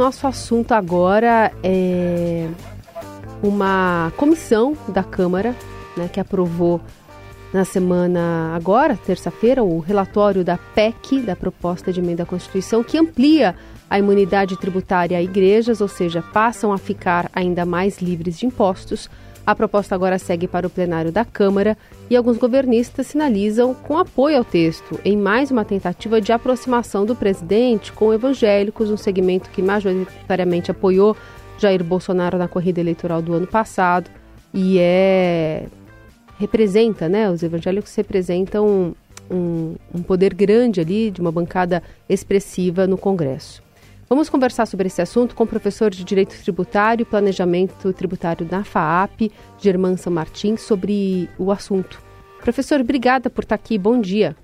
nosso assunto agora é uma comissão da Câmara né, que aprovou na semana agora, terça-feira, o relatório da PEC, da proposta de emenda à Constituição, que amplia a imunidade tributária a igrejas, ou seja, passam a ficar ainda mais livres de impostos. A proposta agora segue para o plenário da Câmara e alguns governistas sinalizam com apoio ao texto, em mais uma tentativa de aproximação do presidente com evangélicos, um segmento que majoritariamente apoiou Jair Bolsonaro na corrida eleitoral do ano passado e é representa, né? Os evangélicos representam um, um poder grande ali de uma bancada expressiva no Congresso. Vamos conversar sobre esse assunto com o professor de Direito Tributário e Planejamento Tributário da FAAP, Germán São Martins, sobre o assunto. Professor, obrigada por estar aqui. Bom dia.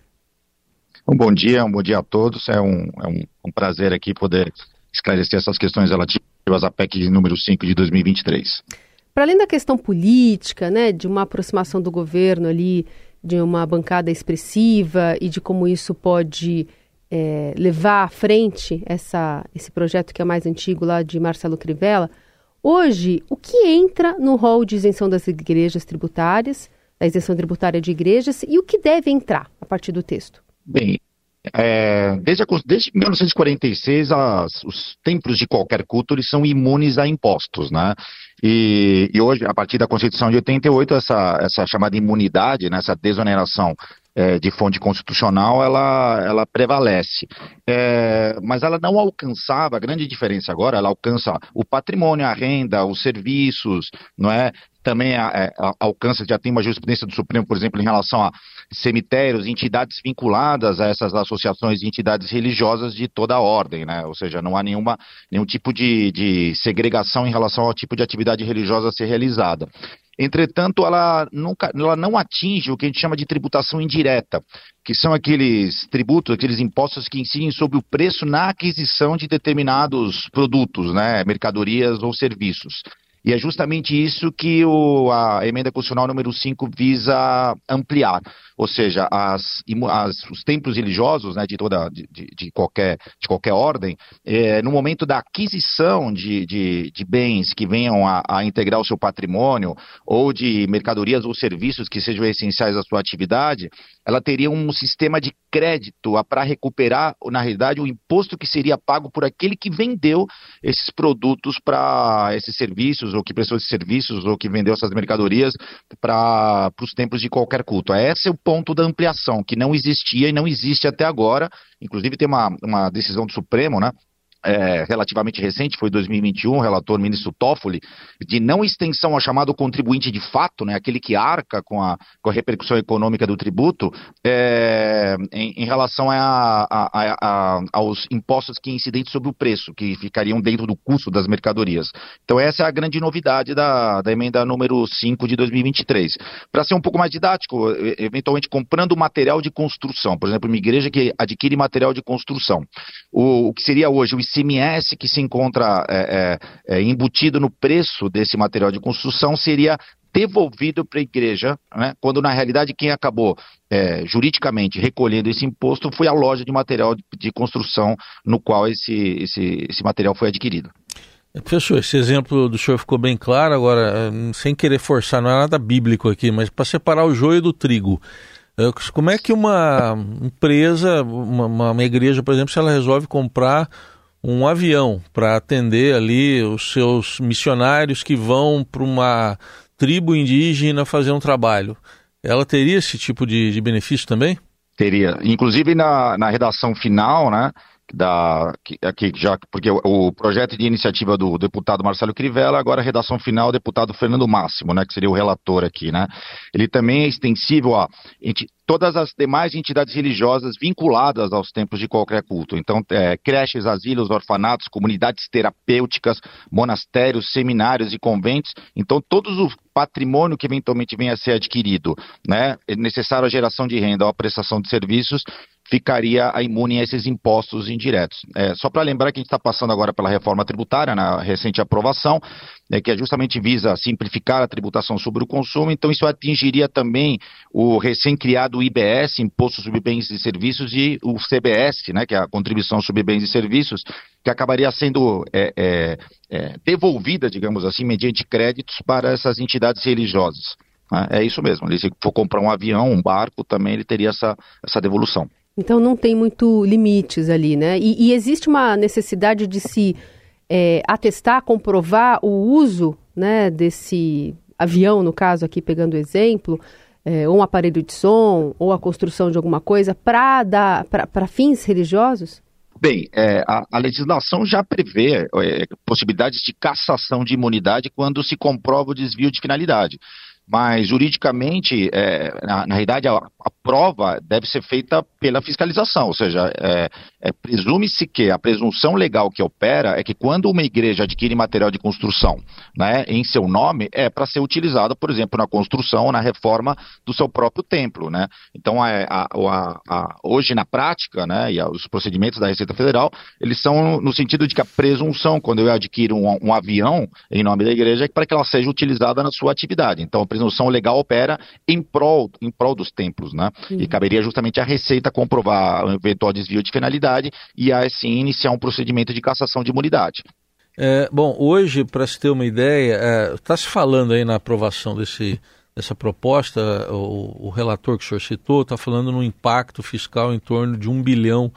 Um bom dia, um bom dia a todos. É um, é um, um prazer aqui poder esclarecer essas questões relativas à PEC número 5 de 2023. Para além da questão política, né, de uma aproximação do governo ali, de uma bancada expressiva e de como isso pode é, levar à frente essa, esse projeto que é mais antigo lá de Marcelo Crivella, hoje, o que entra no rol de isenção das igrejas tributárias, da isenção tributária de igrejas, e o que deve entrar a partir do texto? Bem, é, desde, a, desde 1946, as, os templos de qualquer culto eles são imunes a impostos, né? E, e, hoje, a partir da Constituição de 88, essa, essa chamada imunidade, né, essa desoneração é, de fonte constitucional, ela, ela prevalece. É, mas ela não alcançava, a grande diferença agora, ela alcança o patrimônio, a renda, os serviços, não é? Também a, é, a, alcança, já tem uma jurisprudência do Supremo, por exemplo, em relação a cemitérios, entidades vinculadas a essas associações de entidades religiosas de toda a ordem, né? Ou seja, não há nenhuma, nenhum tipo de, de segregação em relação ao tipo de atividade religiosa a ser realizada. Entretanto, ela, nunca, ela não atinge o que a gente chama de tributação indireta, que são aqueles tributos, aqueles impostos que incidem sobre o preço na aquisição de determinados produtos, né, mercadorias ou serviços. E é justamente isso que o, a emenda constitucional número 5 visa ampliar. Ou seja, as, as, os templos religiosos né, de, toda, de, de, qualquer, de qualquer ordem, é, no momento da aquisição de, de, de bens que venham a, a, integrar o seu patrimônio, ou de mercadorias ou serviços que sejam essenciais à sua atividade, ela teria um sistema de crédito para recuperar, na realidade, o imposto que seria pago por aquele que vendeu esses produtos para esses serviços, ou que prestou esses serviços, ou que vendeu essas mercadorias para os templos de qualquer culto. Esse é o ponto da ampliação, que não existia e não existe até agora. Inclusive, tem uma, uma decisão do Supremo, né? É, relativamente recente, foi 2021, relator ministro Toffoli, de não extensão ao chamado contribuinte de fato, né, aquele que arca com a, com a repercussão econômica do tributo, é, em, em, relação a, a, a, aos impostos que incidentes sobre o preço, que ficariam dentro do custo das mercadorias. Então essa é a grande novidade da, da emenda número 5 de 2023. Para ser um pouco mais didático, eventualmente comprando material de construção, por exemplo, uma igreja que adquire material de construção, o, o que seria hoje o ICMS que se encontra é, é, é, embutido no preço desse material de construção seria devolvido para a igreja, né, quando na realidade quem acabou é, juridicamente recolhendo esse imposto foi a loja de material de, construção no qual esse, esse, esse material foi adquirido. Professor, esse exemplo do senhor ficou bem claro, agora, sem querer forçar, não é nada bíblico aqui, mas para separar o joio do trigo. É, como é que uma empresa, uma, uma igreja, por exemplo, se ela resolve comprar um avião para atender ali os seus missionários que vão para uma tribo indígena fazer um trabalho. Ela teria esse tipo de, de benefício também? Teria. Inclusive na, na redação final, né? Da aqui já porque o, o, projeto de iniciativa do deputado Marcelo Crivella, agora a redação final do deputado Fernando Máximo, né, que seria o relator aqui, né? Ele também é extensível a todas as demais entidades religiosas vinculadas aos templos de qualquer culto. Então, é, creches, asilos, orfanatos, comunidades terapêuticas, monastérios, seminários e conventos. Então, todos o patrimônio que eventualmente venha a ser adquirido, né, é necessário a geração de renda ou a prestação de serviços, ficaria imune a esses impostos indiretos. É, só para lembrar que a gente está passando agora pela reforma tributária, na recente aprovação, né, que é justamente visa simplificar a tributação sobre o consumo, então isso atingiria também o recém-criado IBS, Imposto sobre Bens e Serviços, e o CBS, né, que é a Contribuição sobre Bens e Serviços, que acabaria sendo é, é, é, devolvida, digamos assim, mediante créditos para essas entidades religiosas. Né. É isso mesmo, se for comprar um avião, um barco, também ele teria essa, essa devolução. Então não tem muito limites ali, né? E, e existe uma necessidade de se é, atestar, comprovar o uso né, desse avião, no caso aqui pegando o exemplo, é, ou um aparelho de som, ou a construção de alguma coisa, para fins religiosos? Bem, é, a, a, legislação já prevê é, possibilidades de cassação de imunidade quando se comprova o desvio de finalidade. Mas, juridicamente, é, na, na realidade, a, a, prova deve ser feita pela fiscalização, ou seja, é, é, presume-se que a presunção legal que opera é que quando uma igreja adquire material de construção né, em seu nome, é para ser utilizada, por exemplo, na construção ou na reforma do seu próprio templo. Né? Então, é, a, a, hoje, na prática, né, e os procedimentos da Receita Federal, eles são no sentido de que a presunção, quando eu adquiro um, um avião em nome da igreja, é para que ela seja utilizada na sua atividade. Então, presunção legal opera em prol, em prol dos templos, né? Uhum. E caberia justamente à Receita comprovar o eventual desvio de finalidade e assim iniciar um procedimento de cassação de imunidade. É, bom, hoje, para se ter uma ideia, está é, se falando aí na aprovação desse, dessa proposta, o, o relator que o senhor citou está falando no impacto fiscal em torno de um bilhão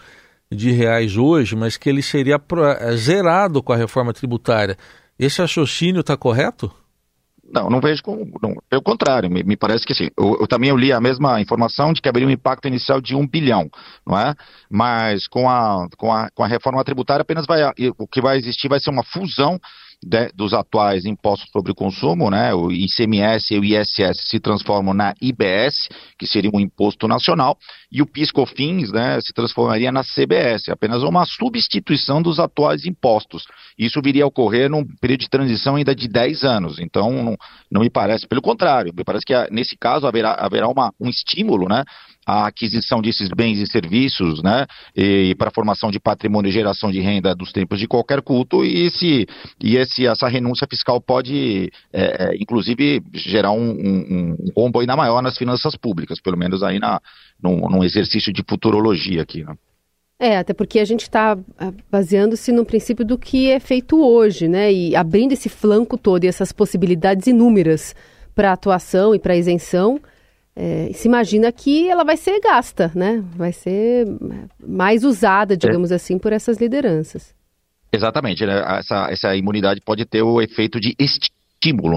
de reais hoje, mas que ele seria é, zerado com a reforma tributária. Esse raciocínio está correto? Não, não vejo como. Não, pelo contrário, me, me, parece que sim. Eu, eu, também eu li a mesma informação de que haveria um impacto inicial de um bilhão, não é? Mas com a, com a, com a reforma tributária apenas vai. O que vai existir vai ser uma fusão de, dos atuais impostos sobre o consumo, né, o ICMS e o ISS se transformam na IBS, que seria um imposto nacional, e o PIS/COFINS, né, se transformaria na CBS, apenas uma substituição dos atuais impostos. Isso viria a ocorrer num período de transição ainda de 10 anos. Então, não, não me parece, pelo contrário, me parece que nesse caso haverá, haverá uma, um estímulo, né, a aquisição desses bens e serviços, né, e, para a formação de patrimônio e geração de renda dos tempos de qualquer culto, e, esse, e esse, essa renúncia fiscal pode, é, é inclusive, gerar um, um, um rombo ainda maior nas finanças públicas, pelo menos aí na, num, num exercício de futurologia aqui, né. É, até porque a gente está ah, baseando-se no princípio do que é feito hoje, né? E abrindo esse flanco todo e essas possibilidades inúmeras para atuação e para isenção, é, se imagina que ela vai ser gasta, né? Vai ser mais usada, digamos é. assim, por essas lideranças. Exatamente, né? essa, essa imunidade pode ter o efeito de estímulo,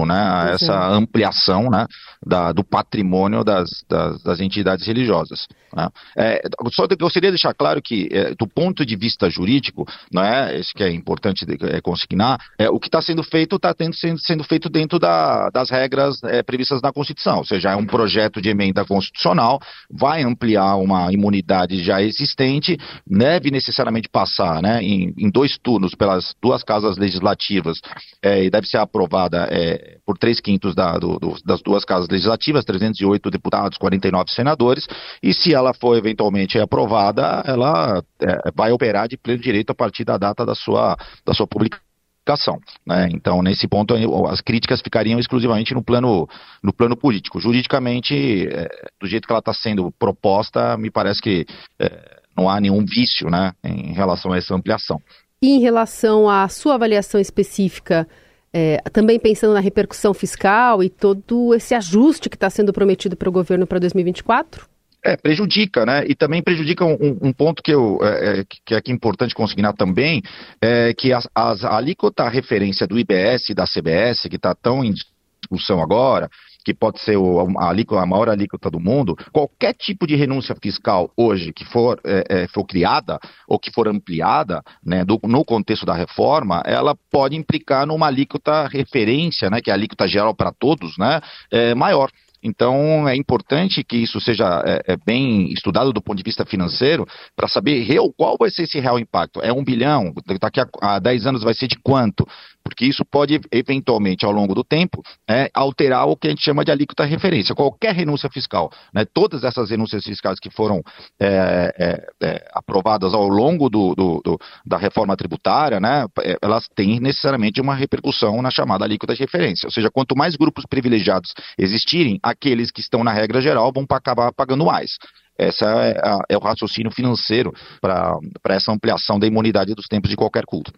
né? A essa ampliação, né? Da, do patrimônio das, das, das entidades religiosas. Né? É, só eu gostaria de deixar claro que, é, do ponto de vista jurídico, não é, isso que é importante de, é, consignar, é, o que está sendo feito está sendo, sendo feito dentro da, das regras é, previstas na Constituição, ou seja, é um projeto de emenda constitucional, vai ampliar uma imunidade já existente, deve necessariamente passar né, em, em dois turnos pelas duas casas legislativas é, e deve ser aprovada é, por três quintos da, do, do, das duas casas legislativas, 308 deputados, 49 senadores, e se ela for eventualmente aprovada, ela é, vai operar de pleno direito a partir da data da sua, da sua publicação. Né? Então, nesse ponto, as críticas ficariam exclusivamente no plano, no plano político. Juridicamente, é, do jeito que ela está sendo proposta, me parece que é, não há nenhum vício né, em relação a essa ampliação. E em relação à sua avaliação específica, é, também pensando na repercussão fiscal e todo esse ajuste que está sendo prometido para o governo para 2024? É, prejudica, né? E também prejudica um, um ponto que, eu, é, é que é importante consignar também, é que as, as, a alíquota referência do IBS e da CBS, que está tão em discussão agora, que pode ser a, alíquota, a maior alíquota do mundo, qualquer tipo de renúncia fiscal hoje que for, é, é, for criada ou que for ampliada né, do, no contexto da reforma, ela pode implicar numa alíquota referência, né, que é a alíquota geral para todos, né, é, maior. Então, é importante que isso seja é, é bem estudado do ponto de vista financeiro para saber real, qual vai ser esse real impacto. É um bilhão? Daqui a 10 anos vai ser de quanto? Porque isso pode, eventualmente, ao longo do tempo, é, alterar o que a gente chama de alíquota referência. Qualquer renúncia fiscal, né, todas essas renúncias fiscais que foram é, é, é aprovadas ao longo do, do, do, da reforma tributária, né, é, elas têm necessariamente uma repercussão na chamada alíquota de referência. Ou seja, quanto mais grupos privilegiados existirem, aqueles que estão na regra geral vão acabar pagando mais. Esse é, é, o raciocínio financeiro para essa ampliação da imunidade dos tempos de qualquer culto.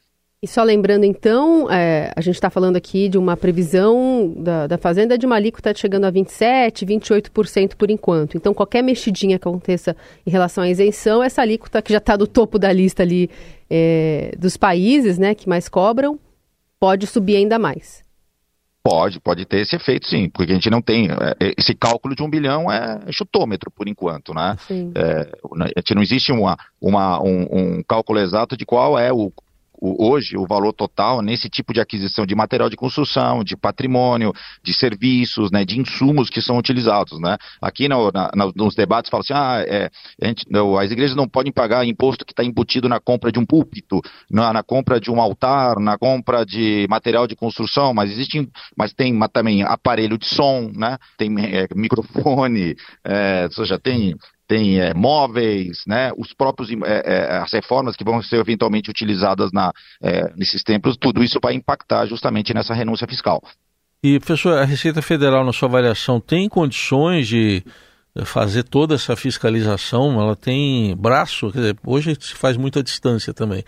E só lembrando, então, é, a gente está falando aqui de uma previsão da, da Fazenda de uma alíquota chegando a 27%, 28% por enquanto. Então, qualquer mexidinha que aconteça em relação à isenção, essa alíquota que já está do topo da lista ali é, dos países né, que mais cobram, pode subir ainda mais. Pode, pode ter esse efeito, sim, porque a gente não tem. É, esse cálculo de um bilhão é chutômetro, por enquanto, né? É, a gente não existe uma, uma, um, um, cálculo exato de qual é o, hoje o valor total nesse tipo de aquisição de material de construção, de patrimônio, de serviços, né, de insumos que são utilizados, né? Aqui no, na, nos debates fala assim, ah, é, gente, não, as igrejas não podem pagar imposto que está embutido na compra de um púlpito, na, na, compra de um altar, na compra de material de construção, mas existem, mas tem também aparelho de som, né? Tem é, microfone, é, ou seja, tem tem é, móveis, né, os próprios é, é, as reformas que vão ser eventualmente utilizadas na, é, nesses tempos, tudo isso vai impactar justamente nessa renúncia fiscal. E professor, a Receita Federal na sua avaliação tem condições de fazer toda essa fiscalização? Ela tem braço? Dizer, hoje se faz muita distância também,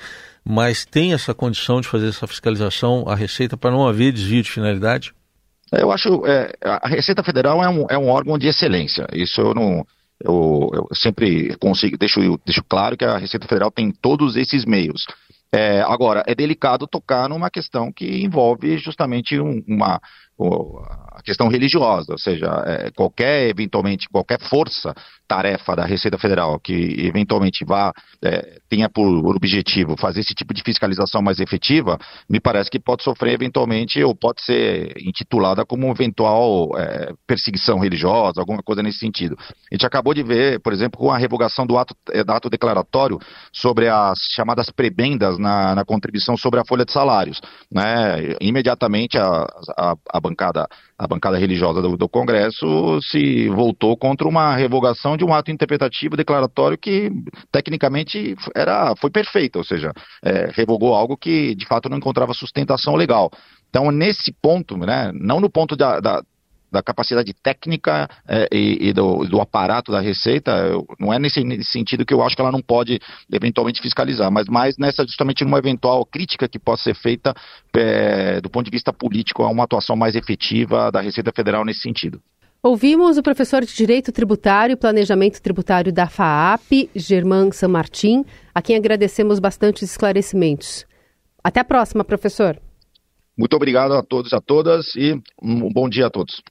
mas tem essa condição de fazer essa fiscalização a Receita para não haver desvio de finalidade? Eu acho é, a Receita Federal é um, é um órgão de excelência. Isso eu não eu, eu sempre consigo, deixo, deixo claro que a Receita Federal tem todos esses meios. É, agora, é delicado tocar numa questão que envolve justamente um, uma, a questão religiosa, ou seja, é, qualquer, eventualmente, qualquer força tarefa da Receita Federal que eventualmente vá é, tenha por objetivo fazer esse tipo de fiscalização mais efetiva, me parece que pode sofrer eventualmente ou pode ser intitulada como eventual é, perseguição religiosa, alguma coisa nesse sentido. A gente acabou de ver, por exemplo, com a revogação do ato, é, do ato declaratório sobre as chamadas prebendas na, na contribuição sobre a folha de salários. Né? Imediatamente a, a, a bancada a bancada religiosa do, do, Congresso se voltou contra uma revogação de um ato interpretativo declaratório que tecnicamente era, foi perfeito, ou seja, é, revogou algo que de fato não encontrava sustentação legal. Então, nesse ponto, né, não no ponto da, da da capacidade técnica é, e, e do, do, aparato da Receita, eu, não é nesse, nesse, sentido que eu acho que ela não pode eventualmente fiscalizar, mas mais nessa justamente numa eventual crítica que possa ser feita é, do ponto de vista político a uma atuação mais efetiva da Receita Federal nesse sentido. Ouvimos o professor de Direito Tributário e Planejamento Tributário da FAAP, Germán San Martin, a quem agradecemos bastante os esclarecimentos. Até a próxima, professor. Muito obrigado a todos e a todas e um bom dia a todos.